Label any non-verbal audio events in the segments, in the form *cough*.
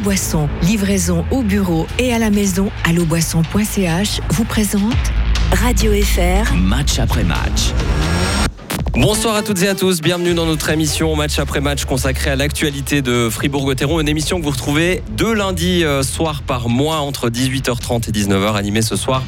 Boisson, livraison au bureau et à la maison, alloboisson.ch vous présente Radio FR. Match après match. Bonsoir à toutes et à tous, bienvenue dans notre émission match après match consacrée à l'actualité de Fribourg-Gotteron, une émission que vous retrouvez deux lundis euh, soir par mois entre 18h30 et 19h, animée ce soir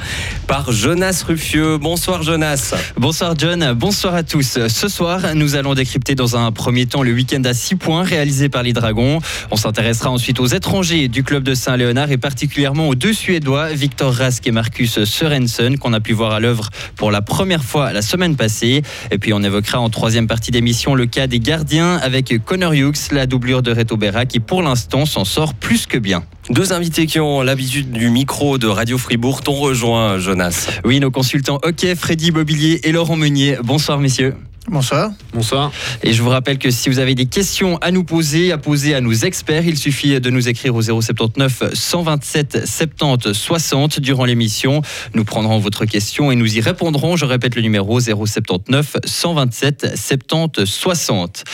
par Jonas Ruffieux. Bonsoir Jonas. Bonsoir John, bonsoir à tous. Ce soir, nous allons décrypter dans un premier temps le week-end à 6 points réalisé par les Dragons. On s'intéressera ensuite aux étrangers du club de Saint-Léonard et particulièrement aux deux Suédois, Victor Rask et Marcus Sørensen, qu'on a pu voir à l'œuvre pour la première fois la semaine passée. Et puis on évoquera en troisième partie d'émission le cas des gardiens avec Connor Hughes, la doublure de Reto Berra, qui pour l'instant s'en sort plus que bien. Deux invités qui ont l'habitude du micro de Radio Fribourg t'ont rejoint, Jonas. Oui, nos consultants hockey, Freddy Mobilier et Laurent Meunier. Bonsoir messieurs. Bonsoir. Bonsoir. Et je vous rappelle que si vous avez des questions à nous poser, à poser à nos experts, il suffit de nous écrire au 079 127 70 60 durant l'émission. Nous prendrons votre question et nous y répondrons. Je répète le numéro 079 127 70 60.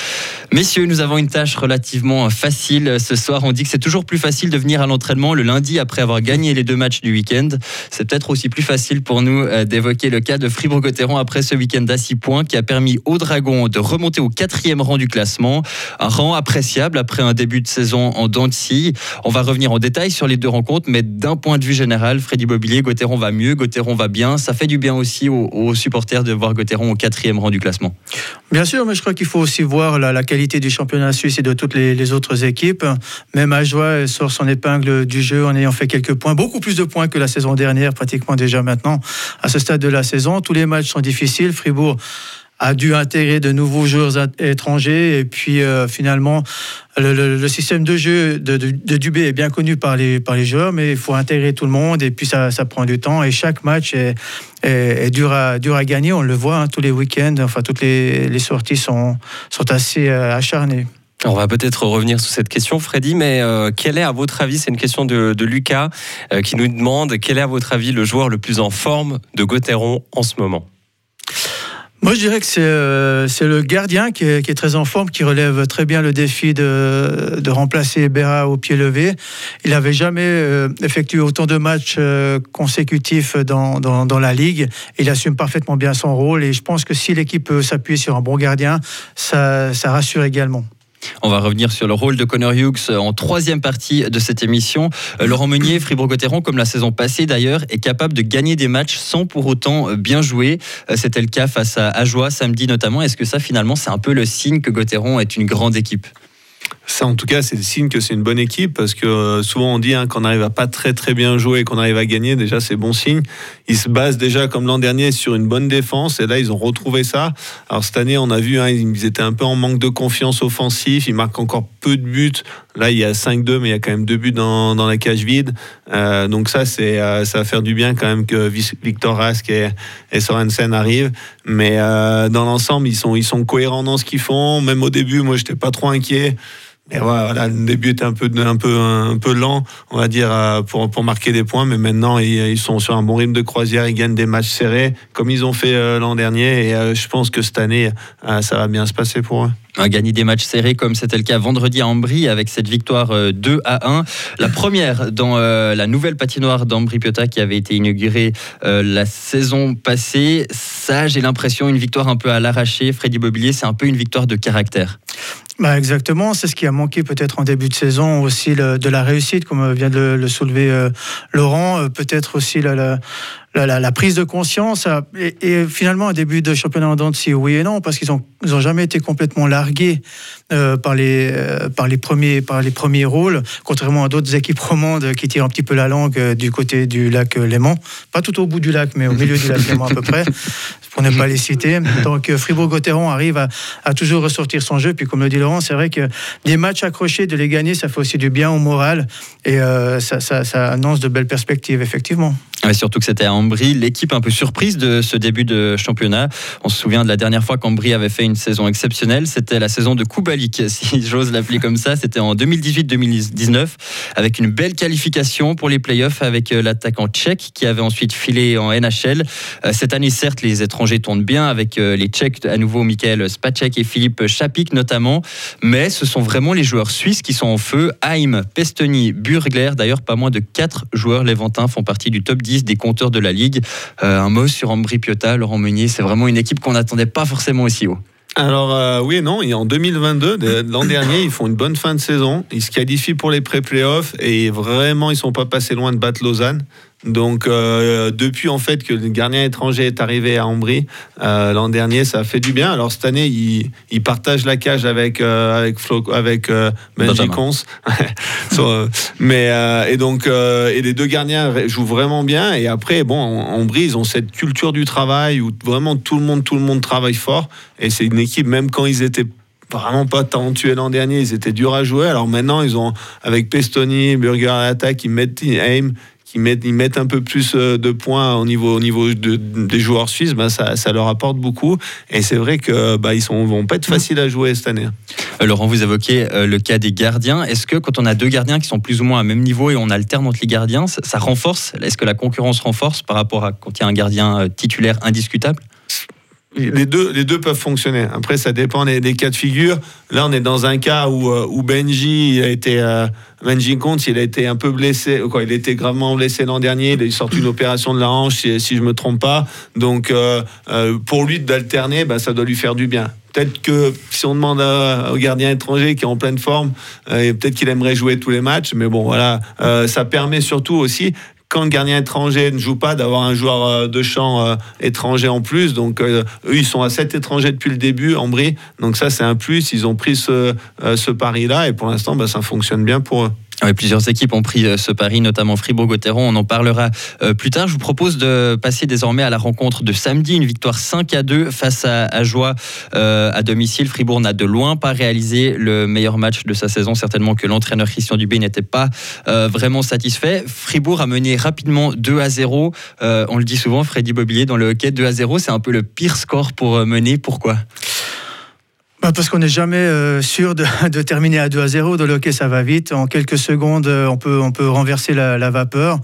Messieurs, nous avons une tâche relativement facile ce soir. On dit que c'est toujours plus facile de venir à l'entraînement le lundi après avoir gagné les deux matchs du week-end. C'est peut-être aussi plus facile pour nous euh, d'évoquer le cas de Fribourg-Gotteron après ce week-end à 6 points qui a permis aux Dragons de remonter au quatrième rang du classement. Un rang appréciable après un début de saison en dents On va revenir en détail sur les deux rencontres, mais d'un point de vue général, Freddy Mobilier, Gauthieron va mieux, Gauthieron va bien. Ça fait du bien aussi aux, supporters de voir Gauthieron au quatrième rang du classement. Bien sûr, mais je crois qu'il faut aussi voir la, qualité du championnat suisse et de toutes les, autres équipes. Même Ajoie sort son épingle du jeu en ayant fait quelques points, beaucoup plus de points que la saison dernière, pratiquement déjà maintenant. À ce stade de la saison, tous les matchs sont difficiles. Fribourg a dû intégrer de nouveaux joueurs étrangers. Et puis euh, finalement, le, système de jeu de, Dubé est bien connu par les, par les joueurs, mais il faut intégrer tout le monde. Et puis ça, ça prend du temps. Et chaque match est, est, dur, à, dur à gagner. On le voit hein, tous les week-ends. Enfin, toutes les, les, sorties sont, sont assez euh, acharnées. On va peut-être revenir sur cette question, Freddy, mais euh, quel est, à votre avis, c'est une question de, de Lucas qui nous demande, quel est, à votre avis, le joueur le plus en forme de Gauthieron en ce moment? Moi, je dirais que c'est euh, le gardien qui est, très en forme, qui relève très bien le défi de, de remplacer Berra au pied levé. Il n'avait jamais euh, effectué autant de matchs euh, consécutifs dans, dans, la Ligue. Il assume parfaitement bien son rôle et je pense que si l'équipe peut s'appuyer sur un bon gardien, ça rassure également. On va revenir sur le rôle de Connor Hughes en troisième partie de cette émission. Euh, Laurent Meunier, Fribourg-Gotteron, comme la saison passée d'ailleurs, est capable de gagner des matchs sans pour autant euh, bien jouer. Euh, c'était le cas face à Ajoie samedi notamment. Est-ce que ça finalement c'est un peu le signe que Gotteron est une grande équipe? Ça, en tout cas, c'est le signe que c'est une bonne équipe parce que euh, souvent on dit hein, qu'on n'arrive à pas très très bien jouer et qu'on arrive à gagner. Déjà, c'est bon signe. Ils se basent déjà comme l'an dernier sur une bonne défense et là, ils ont retrouvé ça. Alors cette année, on a vu, hein, ils étaient un peu en manque de confiance offensif. Ils marquent encore peu de buts. Là, il y a 5-2, mais il y a quand même deux buts dans, dans la cage vide. Euh, donc ça, c'est euh, ça va faire du bien quand même que Victor Rask et, et Sorensen arrivent. Mais dans l'ensemble, ils sont ils sont cohérents dans ce qu'ils font. Même au début, moi, j'étais pas trop inquiet. Voilà, le début était un peu, un peu, un peu lent, on va dire, euh, pour, pour marquer des points. Mais maintenant, ils, sont sur un bon rythme de croisière. Ils gagnent des matchs serrés, comme ils ont fait euh, l'an dernier. Et euh, je pense que cette année, ça va bien se passer pour eux. Gagner des matchs serrés comme c'était le cas vendredi à Ambry avec cette victoire 2 à 1. La première dans la nouvelle patinoire d'Ambry-Piotta qui avait été inaugurée la saison passée. Ça, j'ai l'impression, une victoire un peu à l'arraché. Freddy Mobilier, c'est un peu une victoire de caractère. Bah exactement, c'est ce qui a manqué peut-être en début de saison aussi de la réussite, comme vient de le soulever euh, Laurent, euh, peut-être aussi la, la, prise de conscience euh, et, finalement un début de championnat en Dancy, oui et non, parce qu'ils n'ont jamais été complètement largués euh, par, les, euh, par, les premiers, par les premiers rôles, contrairement à d'autres équipes romandes qui tirent un petit peu la langue du côté du lac Léman. Pas tout au bout du lac, mais au milieu du lac Léman à peu près, *laughs* pour ne pas les citer. Donc Fribourg-Gotteron arrive à, toujours ressortir son jeu. Puis comme le dit Laurent, c'est vrai que des matchs accrochés, de les gagner, ça fait aussi du bien au moral et ça, annonce de belles perspectives, effectivement. Mais surtout que c'était Ambry, l'équipe un peu surprise de ce début de championnat. On se souvient de la dernière fois qu'Ambry avait fait une saison exceptionnelle, c'était la saison de Kubalik, *laughs* si j'ose l'appeler comme ça. C'était en 2018-2019, avec une belle qualification pour les playoffs avec euh, l'attaquant tchèque qui avait ensuite filé en NHL. Euh, cette année, certes, les étrangers tournent bien avec euh, les Tchèques, à nouveau Michael Spacek et Philippe Chapik notamment, mais ce sont vraiment les joueurs suisses qui sont en feu. Haim, Pestoni, Burgler, d'ailleurs pas moins de 4 joueurs léventins font partie du top 10 des compteurs de la Ligue. un mot sur Ambry Piotta, Laurent Meunier, c'est vraiment une équipe qu'on n'attendait pas forcément aussi haut. Alors euh, oui et non, et en 2022, l'an dernier, ils font une bonne fin de saison, ils se qualifient pour les pré-playoffs et vraiment ils sont pas passés loin de battre Lausanne. Donc euh, depuis en fait que le gardien étranger est arrivé à Ambry euh, l'an dernier, ça a fait du bien. Alors cette année, il, il partage la cage avec euh, avec Flo, avec euh, Benji Cons. *laughs* mais et donc et les deux gardiens jouent vraiment bien. Et après, bon, Ambry, ils ont cette culture du travail où vraiment tout le monde tout le monde travaille fort. Et c'est une équipe même quand ils étaient vraiment pas talentueux l'an dernier, ils étaient durs à jouer. Alors maintenant, ils ont avec Pestoni, Burger à l'attaque, ils mettent aim qui mettent, ils mettent un peu plus euh, de points au niveau, au niveau de, des joueurs suisses, ben ça, ça, leur apporte beaucoup. Et c'est vrai que bah, ils ne vont pas être faciles à jouer cette année. Euh, Laurent, vous évoquez euh, le cas des gardiens. Est-ce que quand on a deux gardiens qui sont plus ou moins à même niveau et on alterne entre les gardiens, ça, renforce? Est-ce que la concurrence renforce par rapport à quand il y a un gardien titulaire indiscutable? Les deux, les deux peuvent fonctionner. Après, ça dépend des, cas de figure. Là, on est dans un cas où, euh, Benji a été, euh, Benji il a été un peu blessé, quoi, il a été gravement blessé l'an dernier. Il a sorti une opération de la hanche, si, si je me trompe pas. Donc, euh, pour lui d'alterner, bah, ça doit lui faire du bien. Peut-être que si on demande au gardien étranger qui est en pleine forme, peut-être qu'il aimerait jouer tous les matchs. Mais bon, voilà, ça permet surtout aussi quand le gardien étranger ne joue pas, d'avoir un joueur euh, de champ euh, étranger en plus. Donc, euh, eux, ils sont à 7 étrangers depuis le début, en Brie. Donc, ça, c'est un plus. Ils ont pris ce, ce pari-là et pour l'instant, bah, ça fonctionne bien pour eux plusieurs équipes ont pris euh, ce pari, notamment Fribourg-Gotteron. On en parlera euh, plus tard. Je vous propose de passer désormais à la rencontre de samedi. Une victoire 5 à 2 face à, à Joie euh, à domicile. Fribourg n'a de loin pas réalisé le meilleur match de sa saison. Certainement que l'entraîneur Christian Dubé n'était pas vraiment satisfait. Fribourg a mené rapidement 2 à 0. on le dit souvent, Freddy Bobillier, dans le hockey, 2 à 0, c'est un peu le pire score pour mener. Pourquoi? Bah, parce qu'on n'est jamais euh, sûr de, *laughs* de, terminer à 2 à 0. De le hockey, ça va vite. En quelques secondes, euh, on peut, on peut renverser la, la vapeur.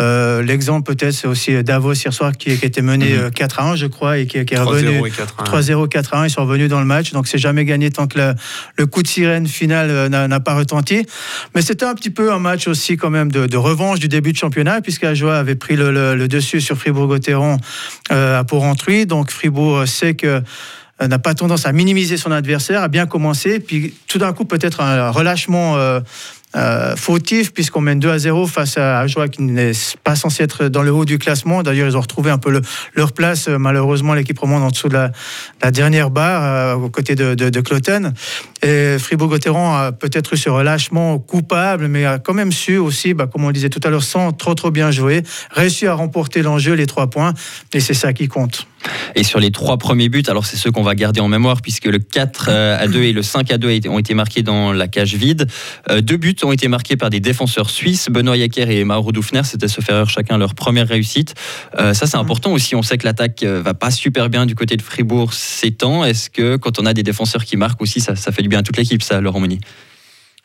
Euh, L'exemple, peut-être, c'est aussi Davos hier soir qui, qui était mené 4 mhm. euh, à 1, je crois, et qui, qui est revenu 3-0, 4 à 1. Ils sont revenus dans le match. Donc, c'est jamais gagné tant que le, le coup de sirène final n'a pas retenti. Mais c'était un petit peu un match aussi, quand même, de, de revanche du début de championnat, puisque Ajoie avait pris le, le, le dessus sur Fribourg-Gotteron à Port-Rentruy. Donc, Fribourg sait que euh, n'a pas tendance à minimiser son adversaire, a bien commencé, puis tout d'un coup peut-être un relâchement euh, euh, fautif puisqu'on mène 2 à 0 face à Joie qui n'est pas censé être dans le haut du classement. D'ailleurs, ils ont retrouvé un peu leur place. Malheureusement, l'équipe remonte en dessous de la, dernière barre aux côtés de, de, Cloten. Et Fribourg-Gotteron a peut-être eu ce relâchement coupable, mais a quand même su aussi, bah, comme on le disait tout à l'heure, sans trop trop bien jouer, réussi à remporter l'enjeu, les trois points. Et c'est ça qui compte. Et sur les trois premiers buts, alors c'est ceux qu'on va garder en mémoire puisque le 4 euh, à 2 et le 5 à 2 ont été marqués dans la cage vide. Euh, deux buts ont été marqués par des défenseurs suisses, Benoît Yacker et Mauro Dufner. C'était se faire chacun leur première réussite. Euh, ça, c'est important aussi. On sait que l'attaque va pas super bien du côté de Fribourg ces temps. Est-ce que quand on a des défenseurs qui marquent aussi, ça, ça fait du toute l'équipe, ça, Laurent Moni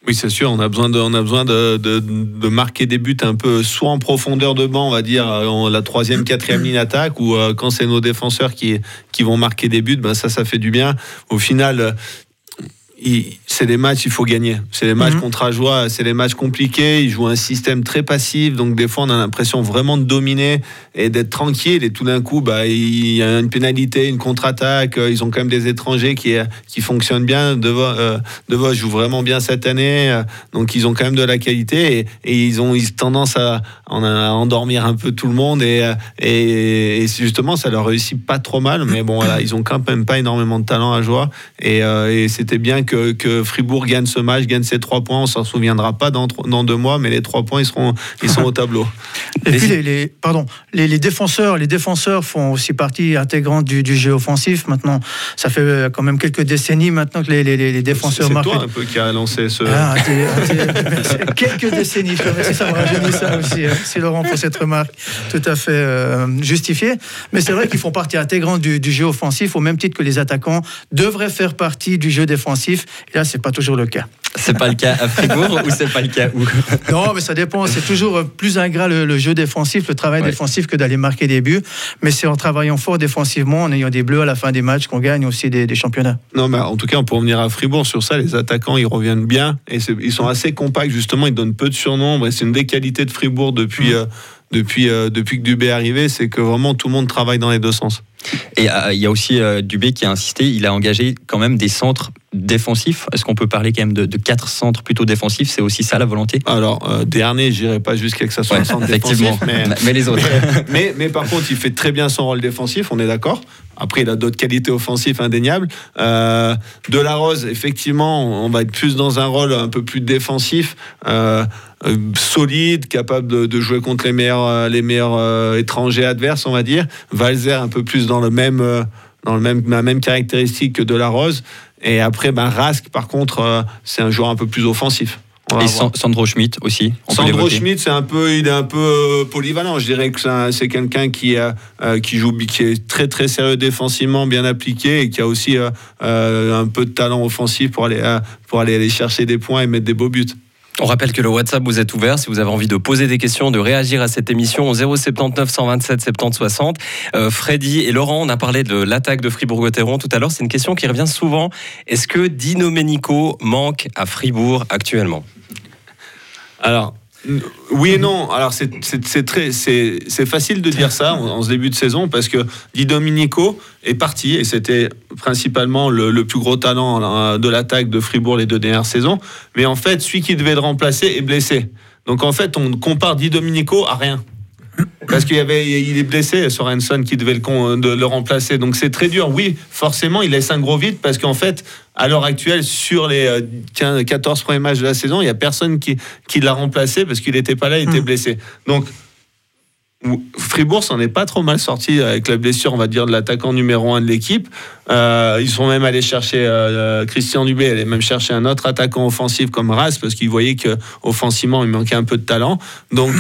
oui, c'est sûr, on a besoin, de, on a besoin de, de, marquer des buts un peu, soit en profondeur de banc, on va dire, en la troisième, quatrième ligne attaque, ou euh, quand c'est nos défenseurs qui, qui vont marquer des buts, ben ça, ça fait du bien. Au final, c'est des matchs, il faut gagner. C'est des matchs mhm. contre Ajoie, c'est des matchs compliqués. Ils jouent un système très passif, donc des fois on a l'impression vraiment de dominer et d'être tranquille. Et tout d'un coup, bah, il y a une pénalité, une contre-attaque. Ils ont quand même des étrangers qui, qui fonctionnent bien. De euh, joue vraiment bien cette année, donc ils ont quand même de la qualité et, ils ont ils tendance à, endormir un peu tout le monde. Et, et, justement, ça leur réussit pas trop mal, mais bon, voilà, ils ont quand même pas énormément de talent à Joie. Et, euh, et c'était bien que, que Fribourg gagne ce match, gagne ses trois points. On s'en souviendra pas dans, dans deux mois, mais les trois points, ils seront, ils sont au tableau. *laughs* Et puis les, les- pardon, les, les défenseurs, les défenseurs font aussi partie intégrante du, du jeu offensif. Maintenant, ça fait euh, quand même quelques décennies maintenant que les, les, les défenseurs C'est marquent. toi un peu qui a lancé ce. Ah, *laughs* quelques décennies, remercie, ça ça aussi. hein. Merci Laurent pour cette remarque tout à fait euh, justifiée. Mais c'est vrai qu'ils font partie intégrante du, du jeu offensif au même titre que les attaquants devraient faire partie du jeu défensif. Et là, c'est pas toujours le cas. C'est pas le cas à Fribourg ou c'est pas le cas où? *laughs* Non, mais ça dépend. C'est toujours euh, plus ingrat le, le jeu défensif, le travail Ouais. défensif que d'aller marquer des buts. Mais c'est en travaillant fort défensivement, en ayant des bleus à la fin des matchs qu'on gagne aussi des, des championnats. Non, mais en tout cas, pour revenir à Fribourg, sur ça, les attaquants, ils reviennent bien. Et ils sont assez compacts, justement. Ils donnent peu de surnombre. Et c'est une des qualités de Fribourg depuis, euh, depuis, euh, depuis que Dubé est arrivé. C'est que vraiment, tout le monde travaille dans les deux sens. Et euh, il y a aussi euh, Dubé qui a insisté, il a engagé quand même des centres défensifs. Est-ce qu'on peut parler quand même de, de quatre centres plutôt défensifs? C'est aussi ça la volonté? Alors, euh, dernier, j'irai pas jusqu'à que ça soit Ouais, un centre *laughs* effectivement. défensif. Mais, *laughs* Mais les autres. *laughs* mais, mais par contre, il fait très bien son rôle défensif, on est d'accord. Après, il a d'autres qualités offensives indéniables. Euh, de la Rose, effectivement, on va être plus dans un rôle un peu plus défensif, solide, capable de, de jouer contre les meilleurs, les meilleurs euh, étrangers adverses, on va dire. Valzer, un peu plus dans le même, euh, dans le même, la même caractéristique que de la Rose. Et après, ben, Rask, par contre, euh, c'est un joueur un peu plus offensif. Et. San- Sandro Schmidt aussi. Sandro. Schmidt, c'est un peu, il est un peu euh, polyvalent. Je dirais que c'est un- c'est quelqu'un qui, a, euh, qui joue, qui est très très sérieux défensivement, bien appliqué et qui a aussi euh, un peu de talent offensif pour aller, pour aller aller chercher des points et mettre des beaux buts. On rappelle que le WhatsApp vous est ouvert si vous avez envie de poser des questions, de réagir à cette émission au 079 127 70 60. Euh, Freddy et Laurent, on a parlé de l'attaque de Fribourg-Gotteron tout à l'heure. C'est une question qui revient souvent. Est-ce que Dino Menico manque à Fribourg actuellement? Alors. Oui et non. Alors c'est très c'est facile de dire ça en, ce début de saison parce que Di Domenico est parti et c'était principalement le, plus gros talent euh, de l'attaque de Fribourg les deux dernières saisons. Mais en fait, celui qui devait le remplacer est blessé. Donc en fait, on compare Di Domenico à rien. Parce qu'il y avait, il est blessé, Sorensen qui devait le, con- de le remplacer. Donc c'est très dur. Oui, forcément, il laisse un gros vide parce qu'en fait, à l'heure actuelle, sur les euh, 15 14 premiers matchs de la saison, il n'y a personne qui, qui l'a remplacé parce qu'il n'était pas là, il était Mm. blessé. Donc ou- Fribourg s'en est pas trop mal sorti avec la blessure, on va dire, de l'attaquant numéro un de l'équipe. Euh, ils sont même allés chercher euh, Christian Dubé, allaient même chercher un autre attaquant offensif comme Ras parce qu'ils voyaient que offensivement il manquait un peu de talent. Donc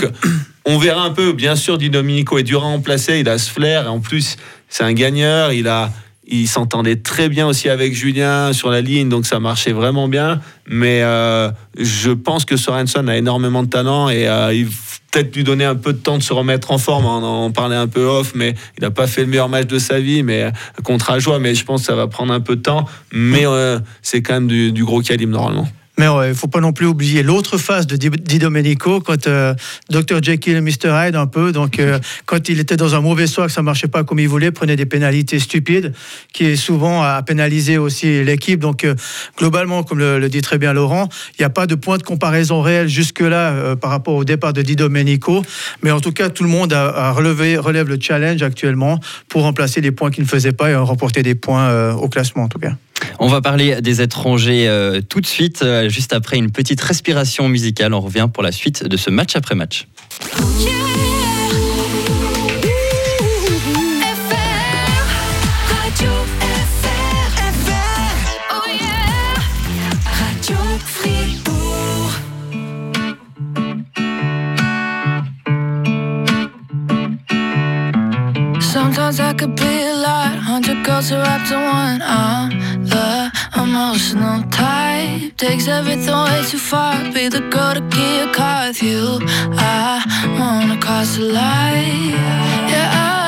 on verra un peu. Bien sûr, Di Domenico est dur à remplacer. Il a ce flair et en plus c'est un gagneur. Il a il s'entendait très bien aussi avec Julien sur la ligne, donc ça marchait vraiment bien. Mais euh, je pense que Sorensen a énormément de talent et euh, il peut-être lui donner un peu de temps de se remettre en forme. On en parlait un peu off, mais il n'a pas fait le meilleur match de sa vie, mais euh, contre Ajoie. Mais je pense que ça va prendre un peu de temps. Mais euh, c'est quand même du gros calibre normalement. Mais il ne faut pas non plus oublier l'autre face de Di, Domenico, quand euh, Dr. Jekyll et Mr. Hyde un peu, donc euh, quand il était dans un mauvais soir, que ça marchait pas comme il voulait, prenait des pénalités stupides, qui est souvent à pénaliser aussi l'équipe. Donc euh, globalement, comme le, le dit très bien Laurent, il n'y a pas de point de comparaison réel jusque-là euh, par rapport au départ de Di Domenico. Mais en tout cas, tout le monde a, a relevé, relève le challenge actuellement pour remplacer les points qu'il ne faisait pas et remporter des points euh, au classement en tout cas. On va parler des étrangers euh, tout de suite, euh, juste après une petite respiration musicale. On revient pour la suite de ce match après match. The emotional type, takes everything way too far. Be the girl to get caught with you. I wanna cross the line. Yeah, I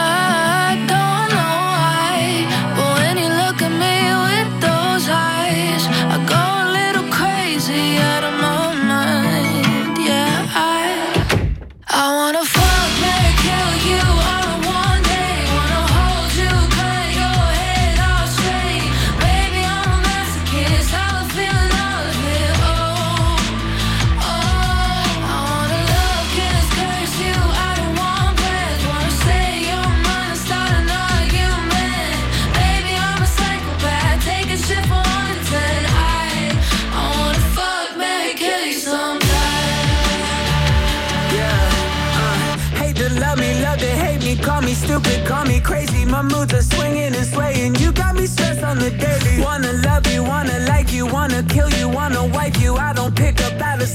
the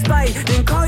then call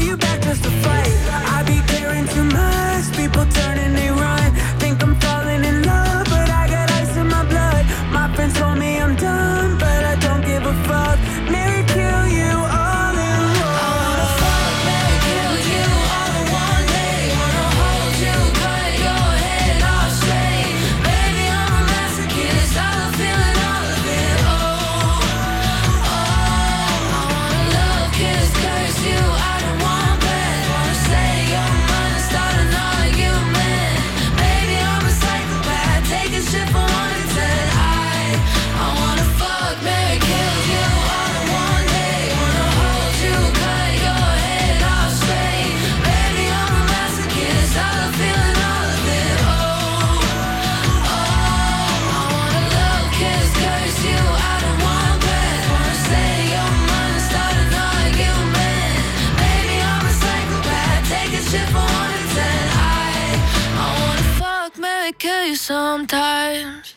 kill you sometimes.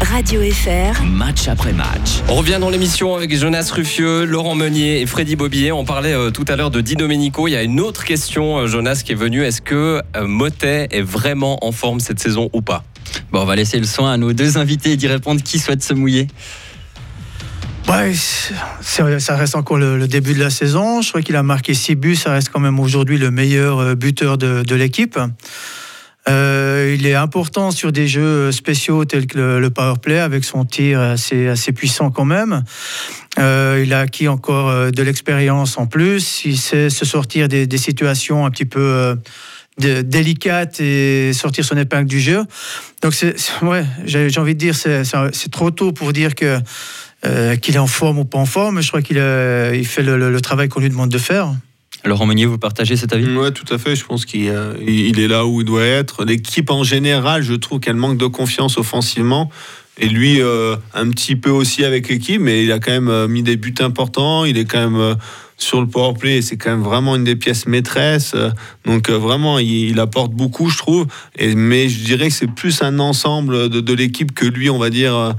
Radio FR, Match après match. On revient dans l'émission avec Jonas Ruffieux, Laurent Meunier et Freddy Bobillet. On parlait euh, tout à l'heure de Di Domenico. Il y a une autre question, euh, Jonas, qui est venue. Est-ce que euh, Motet est vraiment en forme cette saison ou pas? Bon, on va laisser le soin à nos deux invités d'y répondre. Qui souhaite se mouiller? Ouais, ça reste encore le, le début de la saison. Je crois qu'il a marqué 6 buts. Ça reste quand même aujourd'hui le meilleur buteur de, de l'équipe. Euh, il est important sur des jeux spéciaux tels que le, le power play avec son tir assez, puissant quand même. Euh, il a acquis encore euh, de l'expérience en plus. Il sait se sortir des, situations un petit peu délicates et sortir son épingle du jeu. Donc, j'ai, envie de dire, c'est, trop tôt pour dire qu'il est en forme ou pas en forme. Je crois qu'il il fait le travail qu'on lui demande de faire. Laurent Meunier, vous partagez cet avis? Ouais, tout à fait. Je pense qu'il euh, est là où il doit être. L'équipe en général, je trouve qu'elle manque de confiance offensivement. Et lui, euh, un petit peu aussi avec l'équipe, mais il a quand même euh, mis des buts importants. Il est quand même sur le power play. C'est quand même vraiment une des pièces maîtresses. Donc vraiment, il, apporte beaucoup, je trouve. Mais je dirais que c'est plus un ensemble de, de l'équipe que lui, on va dire,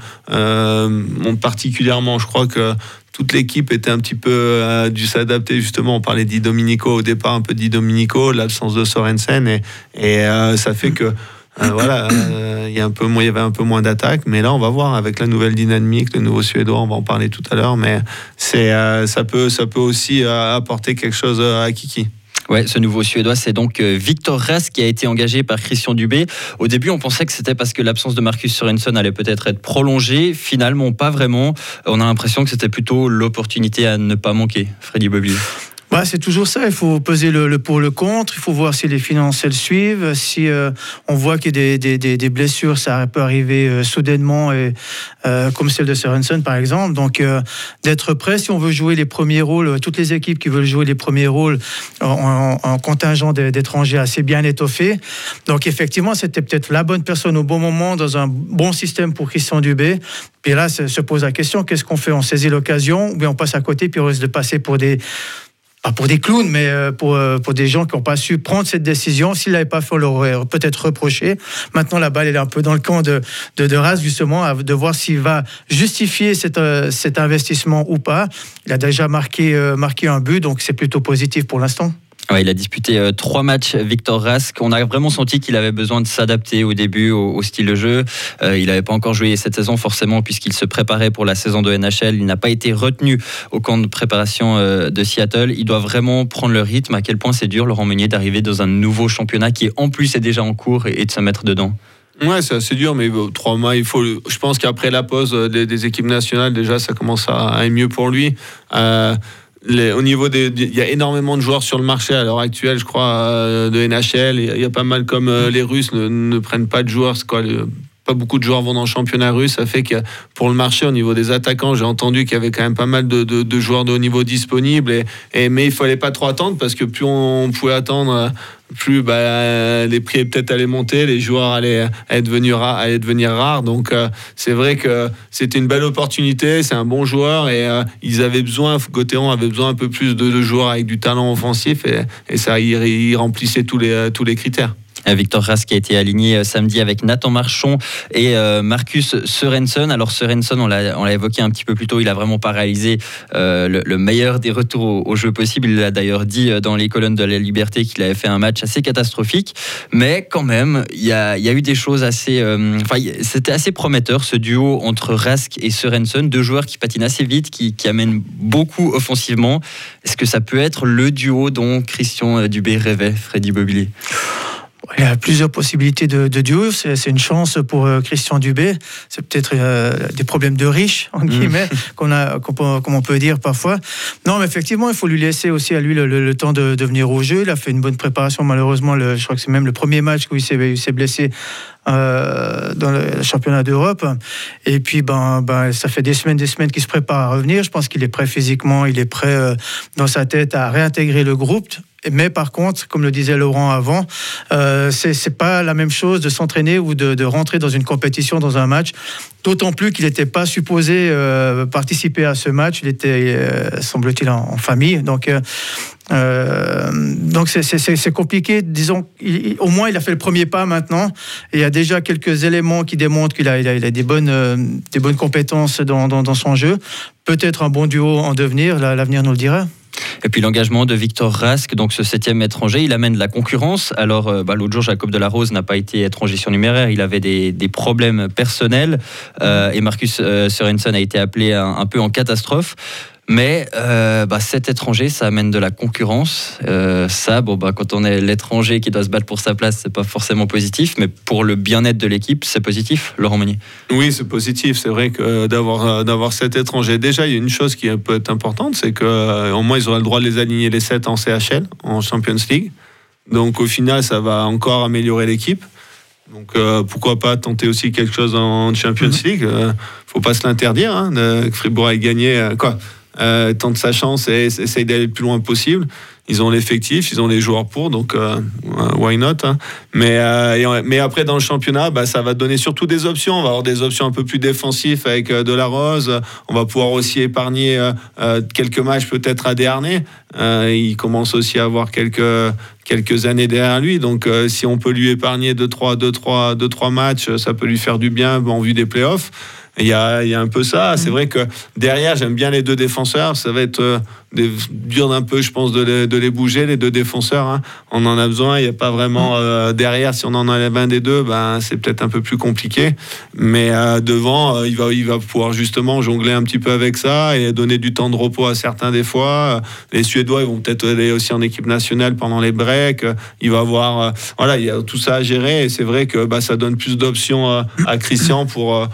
particulièrement. Je crois que toute l'équipe était un petit peu euh, dû s'adapter justement. On parlait d'I Dominico au départ, un peu Dominico, l'absence de Sorensen et, et euh, ça fait que euh, voilà, euh, il y a un peu il y avait un peu moins d'attaque, mais là on va voir avec la nouvelle dynamique, le nouveau suédois, on va en parler tout à l'heure, mais c'est ça peut ça peut aussi apporter quelque chose à Kiki. Ouais, ce nouveau Suédois, c'est donc euh, Victor Rask qui a été engagé par Christian Dubé. Au début, on pensait que c'était parce que l'absence de Marcus Sorensen allait peut-être être prolongée. Finalement, pas vraiment. On a l'impression que c'était plutôt l'opportunité à ne pas manquer. Freddy Bobby. Bah, c'est toujours ça, il faut peser le, le pour le contre, il faut voir si les finances elles suivent, si euh, on voit qu'il y a des, des, des, blessures, ça peut arriver euh, soudainement, et, euh, comme celle de Sorensen par exemple. Donc euh, d'être prêt si on veut jouer les premiers rôles, euh, toutes les équipes qui veulent jouer les premiers rôles en, en- en contingent d'é- d'étrangers assez bien étoffé. Donc effectivement, c'était peut-être la bonne personne au bon moment, dans un bon système pour Christian Dubé. Puis là, se pose la question, qu'est-ce qu'on fait? On saisit l'occasion ou bien on passe à côté, puis on risque de passer pour des pas pour des clowns, mais euh, pour, euh, pour des gens qui n'ont pas su prendre cette décision. S'ils l'avaient pas fait, on aurait peut-être reproché. Maintenant, la balle est un peu dans le camp de, de, de Raz, justement, de voir s'il va justifier cet, euh, cet investissement ou pas. Il a déjà marqué, marqué un but, donc c'est plutôt positif pour l'instant. Il a disputé euh, trois matchs, Victor Rask. On a vraiment senti qu'il avait besoin de s'adapter au début au, style de jeu. Euh, il n'avait pas encore joué cette saison forcément puisqu'il se préparait pour la saison de NHL. Il n'a pas été retenu au camp de préparation euh, de Seattle. Il doit vraiment prendre le rythme. À quel point c'est dur, Laurent Meunier, d'arriver dans un nouveau championnat qui en plus est déjà en cours et, de se mettre dedans? Ouais, c'est assez dur, mais trois mois, il faut. Je pense qu'après la pause des, équipes nationales, déjà, ça commence à aller mieux pour lui. Au niveau des, il y a énormément de joueurs sur le marché à l'heure actuelle, je crois, euh, de NHL. Il y a- pas mal comme euh, les Russes ne, ne prennent pas de joueurs. Quoi le- beaucoup de joueurs vont dans le championnat russe. Ça fait que pour le marché, au niveau des attaquants, j'ai entendu qu'il y avait quand même pas mal de, joueurs de haut niveau disponibles. Et, mais il fallait pas trop attendre parce que plus on pouvait attendre, plus bah, les prix peut-être allaient monter, les joueurs allaient, allaient, devenir, rares. Donc euh, c'est vrai que c'était une belle opportunité, c'est un bon joueur et euh, ils avaient besoin, Gauthieron avait besoin un peu plus de, joueurs avec du talent offensif et, ça, il remplissait tous les critères. Euh, Victor Rask qui a été aligné euh, samedi avec Nathan Marchon et euh, Marcus Sorensen. Alors Sorensen, on l'a évoqué un petit peu plus tôt, il a vraiment pas réalisé le, meilleur des retours au, jeu possible. Il a d'ailleurs dit dans les colonnes de la Liberté qu'il avait fait un match assez catastrophique. Mais quand même, il y a, eu des choses assez... Enfin, c'était assez prometteur ce duo entre Rask et Sorensen, deux joueurs qui patinent assez vite, qui, qui amènent beaucoup offensivement. Est-ce que ça peut être le duo dont Christian Dubé rêvait, Freddy Bobilly il y a plusieurs possibilités de, duo. C'est une chance pour euh, Christian Dubé. C'est peut-être euh, des problèmes de riches, en mm. guillemets, qu'on a, comme on peut dire parfois. Non, mais effectivement, il faut lui laisser aussi à lui le, temps de, venir au jeu. Il a fait une bonne préparation. Malheureusement, le, je crois que c'est même le premier match où il s'est blessé euh, dans le championnat d'Europe. Et puis, ben, ben, ça fait des semaines, des semaines qu'il se prépare à revenir. Je pense qu'il est prêt physiquement, il est prêt dans sa tête à réintégrer le groupe. Mais par contre, comme le disait Laurent avant, euh, c'est pas la même chose de s'entraîner ou de, rentrer dans une compétition, dans un match. D'autant plus qu'il n'était pas supposé euh, participer à ce match. Il était, euh, semble-t-il, en, famille. Donc, euh, donc c'est compliqué. Disons, au moins, il a fait le premier pas maintenant. Il y a déjà quelques éléments qui démontrent qu'il a, a, des, bonnes, compétences dans, son jeu. Peut-être un bon duo en devenir. L'avenir nous le dira. Et puis l'engagement de Victor Rask, donc ce septième étranger, il amène de la concurrence. Alors euh, bah, l'autre jour, Jacob Delarose n'a pas été étranger surnuméraire, il avait des, problèmes personnels euh, et Marcus euh, Sorensen a été appelé un peu en catastrophe. Mais euh, bah, cet étranger, ça amène de la concurrence. Euh, ça, bon, bah, quand on est l'étranger qui doit se battre pour sa place, c'est pas forcément positif. Mais pour le bien-être de l'équipe, c'est positif, Laurent Meunier. Oui, c'est positif. C'est vrai que euh, d'avoir d'avoir cet étranger. Déjà, il y a une chose qui peut être importante, c'est qu'au moins ils auront le droit de les aligner les 7 en CHL, en Champions League. Donc au final, ça va encore améliorer l'équipe. Donc pourquoi pas tenter aussi quelque chose en Champions mhm. League? Faut pas se l'interdire. Hein, Fribourg a gagné quoi euh, tente sa chance et essaye d'aller le plus loin possible. Ils ont l'effectif, ils ont les joueurs pour, donc euh, why not hein. mais, euh, mais après, dans le championnat, bah, ça va donner surtout des options. On va avoir des options un peu plus défensives avec de. On va pouvoir aussi épargner quelques matchs peut-être à Dernay. il commence aussi à avoir quelques, quelques années derrière lui. Donc si on peut lui épargner 2-3 deux, trois, deux, trois matchs, ça peut lui faire du bien en vue des playoffs. Il y a, y a, un peu ça. C'est mm. vrai que derrière, j'aime bien les deux défenseurs. Ça va être euh, dur d'un peu, je pense, de les, de les, bouger, les deux défenseurs. Hein. On en a besoin. Il n'y a pas vraiment mm. euh, derrière. Si on en enlève un des deux, ben, c'est peut-être un peu plus compliqué. Mais euh, devant, il, va, il va pouvoir justement jongler un petit peu avec ça et donner du temps de repos à certains des fois. Les Suédois, ils vont peut-être aller aussi en équipe nationale pendant les breaks. Il va avoir, voilà, il y a tout ça à gérer. Et c'est vrai que bah, ça donne plus d'options à Christian pour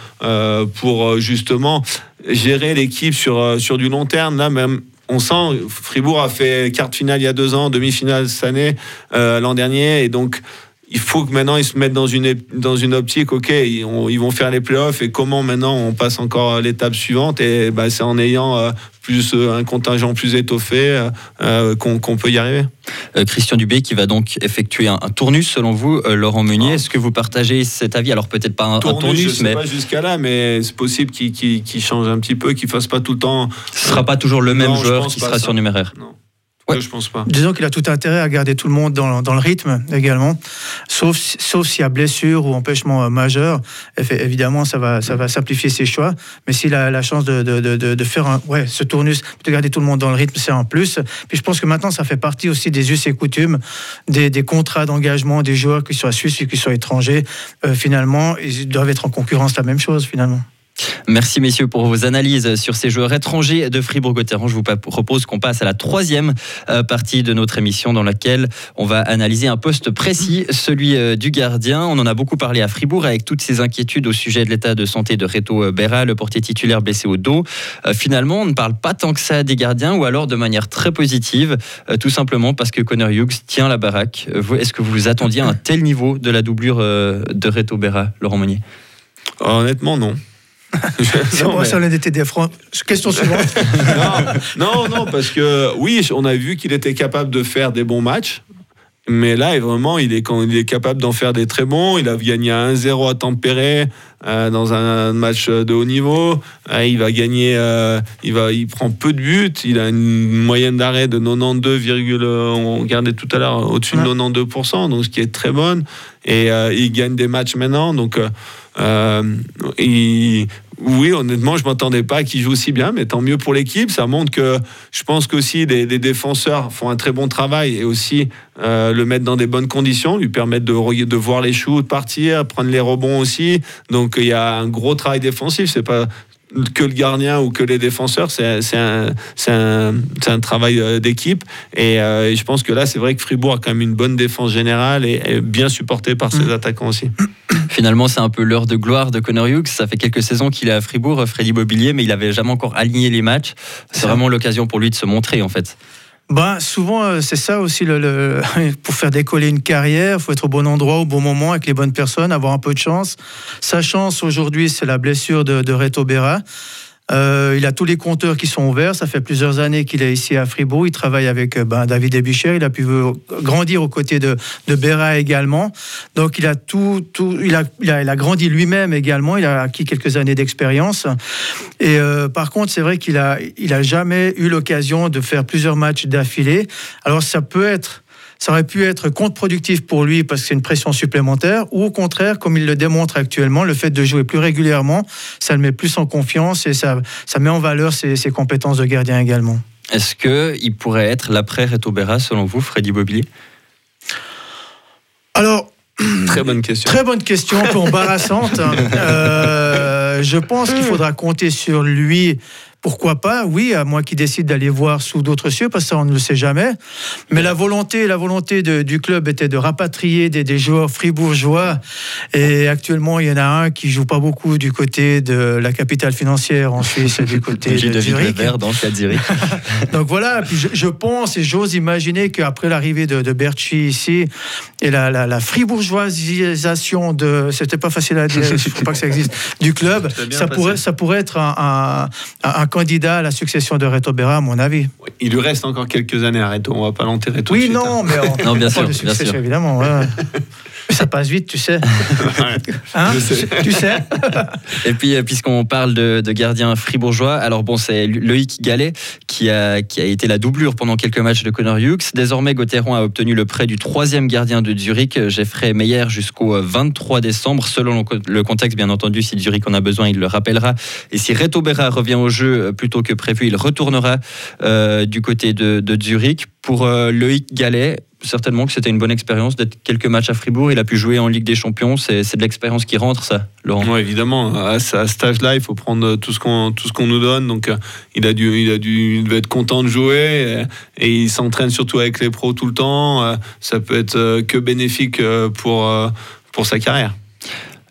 pour euh, justement gérer l'équipe sur, euh, sur du long terme. Là, même, on sent, Fribourg a fait quart finale il y a deux ans, demi-finale cette année, euh, l'an dernier, et donc il faut que maintenant ils se mettent dans une, dans une optique, ok, ils, vont faire les playoffs et comment maintenant on passe encore à l'étape suivante? Et bah, c'est en ayant euh, plus euh, un contingent plus étoffé euh, qu'on peut y arriver. Christian Dubé qui va donc effectuer un, tournus selon vous, Laurent Meunier. Ah. Est-ce que vous partagez cet avis? Alors peut-être pas un tournus, mais pas jusqu'à là, mais c'est possible qu'il change un petit peu, qu'il fasse pas tout le temps. Ce sera pas toujours le même joueur qui sera surnuméraire. Non je pense pas. Disons qu'il a tout intérêt à garder tout le monde dans, dans le rythme également, sauf, sauf s'il y a blessure ou empêchement euh, majeur. Évidemment, ça va, ça va simplifier ses choix. Mais s'il a la chance de, de, de, de, faire un, ouais, ce tournus, de garder tout le monde dans le rythme, c'est un plus. Puis je pense que maintenant, ça fait partie aussi des us et coutumes, des, des contrats d'engagement des joueurs, qui soient suisses ou qui soient étrangers. Euh, finalement, ils doivent être en concurrence la même chose, finalement. Merci messieurs pour vos analyses sur ces joueurs étrangers de Fribourg-Gotteron. Je vous propose qu'on passe à la troisième euh, partie de notre émission dans laquelle on va analyser un poste précis, celui euh, du gardien. On en a beaucoup parlé à Fribourg avec toutes ces inquiétudes au sujet de l'état de santé de Reto euh, Berra, le portier titulaire blessé au dos. Finalement, on ne parle pas tant que ça des gardiens ou alors de manière très positive, tout simplement parce que Connor Hughes tient la baraque. Est-ce que vous vous attendiez à un tel niveau de la doublure de Reto Berra, Laurent Monnier Honnêtement, non. C'est moi, ça l'honnêteté des francs. Question suivante. *laughs* non, non, non, parce que oui, on a vu qu'il était capable de faire des bons matchs. Mais là, vraiment, il est, quand il est capable d'en faire des très bons. Il a gagné 1-0 à Tempéré euh, dans un match de haut niveau. Euh, il va gagner, euh, il, va, il prend peu de buts. Il a une moyenne d'arrêt de 92, on regardait tout à l'heure, au-dessus de 92%, donc ce qui est très bonne. Et il gagne des matchs maintenant. Donc, il, oui, honnêtement, je m'attendais pas qu'il joue aussi bien, mais tant mieux pour l'équipe. Ça montre que je pense qu'aussi les, les, défenseurs font un très bon travail et aussi euh, le mettre dans des bonnes conditions, lui permettre de, de voir les shoots partir, prendre les rebonds aussi. Donc il y a un gros travail défensif. C'est pas que le gardien ou que les défenseurs, c'est un, un, un, travail euh, d'équipe. Euh, et, je pense que là, c'est vrai que Fribourg a quand même une bonne défense générale et, bien supporté par ses mm. attaquants aussi. Finalement, c'est un peu l'heure de gloire de Connor Hughes. Ça fait quelques saisons qu'il est à Fribourg, Freddy Mobilier, mais il n'avait jamais encore aligné les matchs. C'est vraiment l'occasion pour lui de se montrer, en fait. Ben, souvent, euh, c'est ça aussi, le, *laughs* pour faire décoller une carrière, il faut être au bon endroit, au bon moment, avec les bonnes personnes, avoir un peu de chance. Sa chance aujourd'hui, c'est la blessure de, de Reto Berra. Euh, il a tous les compteurs qui sont ouverts. Ça fait plusieurs années qu'il est ici à Fribourg. Il travaille avec euh, ben, David Ebucher. Il a pu grandir aux côtés de, de Béra également. Donc il a tout, tout il, a, il, a, grandi lui-même également. Il a acquis quelques années d'expérience. Et euh, par contre, c'est vrai qu'il a, il a jamais eu l'occasion de faire plusieurs matchs d'affilée. Alors ça peut être ça aurait pu être contre-productif pour lui parce que c'est une pression supplémentaire, ou au contraire, comme il le démontre actuellement, le fait de jouer plus régulièrement, ça le met plus en confiance et ça, ça met en valeur ses, compétences de gardien également. Est-ce qu'il pourrait être l'après Reto Berra, selon vous, Freddy Bobilly Alors, Très bonne question. Très bonne question, un peu *laughs* embarrassante. Euh, je pense qu'il faudra compter sur lui pourquoi pas Oui, à moi qui décide d'aller voir sous d'autres cieux, parce que ça, on ne le sait jamais. Mais la volonté, la volonté du club était de rapatrier des, joueurs fribourgeois. Et actuellement, il y en a un qui joue pas beaucoup du côté de la capitale financière en Suisse, du côté de Zurich. dans le Zurich. Donc voilà, puis je, pense et j'ose imaginer qu'après l'arrivée de, de Berchi ici et la, la, fribourgeoisisation de, c'était pas facile à dire, je *laughs* crois pas que ça existe, du club, ça pourrait, ça pourrait être un, un candidat à la succession de Reto Berra, à mon avis. Il lui reste encore quelques années à Reto, on va pas l'enterrer tout oui, de suite. Oui, non, hein. mais non, bien sûr, bien sûr. évidemment. *laughs* *laughs* Ça passe vite, tu sais. Hein Tu sais. Et puis, euh, puisqu'on parle de, gardien fribourgeois, alors bon, c'est Loïc Gallet qui a, qui a été la doublure pendant quelques matchs de Connor Hughes. Désormais, Gauthieron a obtenu le prêt du troisième gardien de Zurich, Jeffrey Meyer, jusqu'au 23 décembre. Selon le contexte, bien entendu, si Zurich en a besoin, il le rappellera. Et si Reto Berra revient au jeu euh, plutôt que prévu, il retournera euh, du côté de, de Zurich. Pour Loïc Gallet, certainement que c'était une bonne expérience d'être quelques matchs à Fribourg. Il a pu jouer en Ligue des Champions. C'est de l'expérience qui rentre, ça, Laurent. Oui, évidemment. À, cet âge-là, il faut prendre tout ce qu'on tout ce qu'on nous donne. Donc, euh, il a dû, il a dû, devait être content de jouer et, il s'entraîne surtout avec les pros tout le temps. Euh, ça peut être euh, que bénéfique pour pour sa carrière.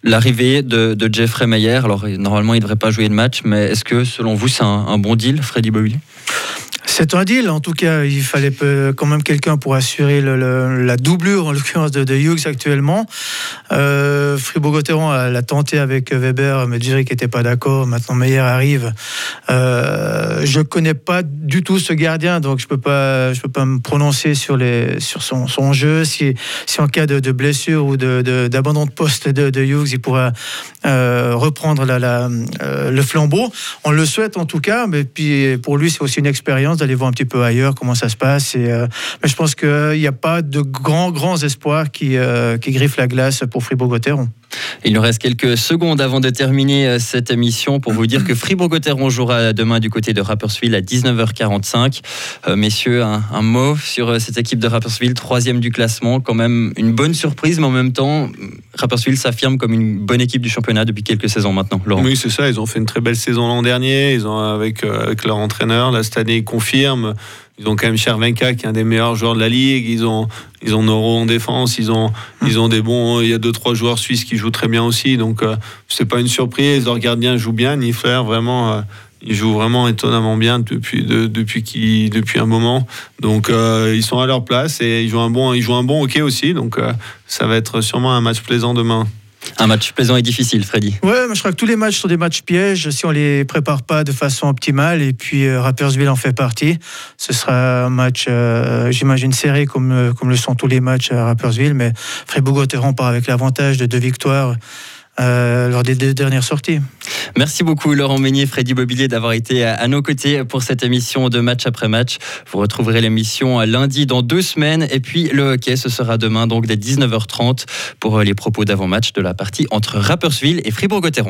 L'arrivée de, Jeffrey Meyer, alors normalement il ne devrait pas jouer de match, mais est-ce que selon vous c'est un, bon deal, Freddy Bowie c'est un deal. En tout cas, il fallait quand même quelqu'un pour assurer la doublure, en l'occurrence, de, Hughes actuellement. Euh, Fribourg-Gotteron l'a tenté avec Weber, mais Zurich n'était pas d'accord. Maintenant, Meyer arrive. Euh, je ne connais pas du tout ce gardien, donc je ne peux, pas, peux pas me prononcer sur, les, sur son, son jeu. Si, si en cas de, blessure ou d'abandon de, poste de, Hughes, il pourra euh, reprendre euh, le flambeau. On le souhaite en tout cas, mais puis pour lui, c'est aussi une expérience d'aller voir un petit peu ailleurs comment ça se passe. Et, euh, mais je pense qu'il n'y a pas de grands, grands espoirs qui, euh, qui griffent la glace pour Fribourg-Gotteron. Il nous reste quelques secondes avant de terminer euh, cette émission pour vous dire que Fribourg-Gotteron jouera demain du côté de Rapperswil à 19h45. messieurs, un, mot sur cette équipe de Rapperswil, troisième du classement, quand même une bonne surprise, mais en même temps, Rapperswil s'affirme comme une bonne équipe du championnat depuis quelques saisons maintenant. Oui, c'est ça. Ils ont fait une très belle saison l'an dernier. Ils ont avec, avec leur entraîneur. Là, cette année, confirme. Ils ont quand même Chervenka qui est un des meilleurs joueurs de la ligue. Ils ont ils ont Noro en défense. Ils ont ils ont des bons. Il y a deux trois joueurs suisses qui jouent très bien aussi. Donc euh, c'est pas une surprise. Leur gardien joue bien. Nifler vraiment. Euh, il joue vraiment étonnamment bien depuis depuis qui depuis un moment. Donc euh, ils sont à leur place et ils jouent un bon ils jouent un bon hockey aussi. Donc ça va être sûrement un match plaisant demain. Un match plaisant et difficile, Freddy. Ouais, je crois que tous les matchs sont des matchs pièges si on les prépare pas de façon optimale. Et puis euh, Rappersville en fait partie. Ce sera un match, euh, j'imagine, serré comme, euh, comme le sont tous les matchs à Rappersville. Mais Fribourg-Gotteron part avec l'avantage de deux victoires euh, lors des deux dernières sorties. Merci beaucoup Laurent Meunier, Freddy Bobillier d'avoir été à nos côtés pour cette émission de match après match. Vous retrouverez l'émission lundi dans deux semaines et puis le hockey ce sera demain donc dès 19h30 pour les propos d'avant-match de la partie entre Rapperswil et Fribourg-Gotteron.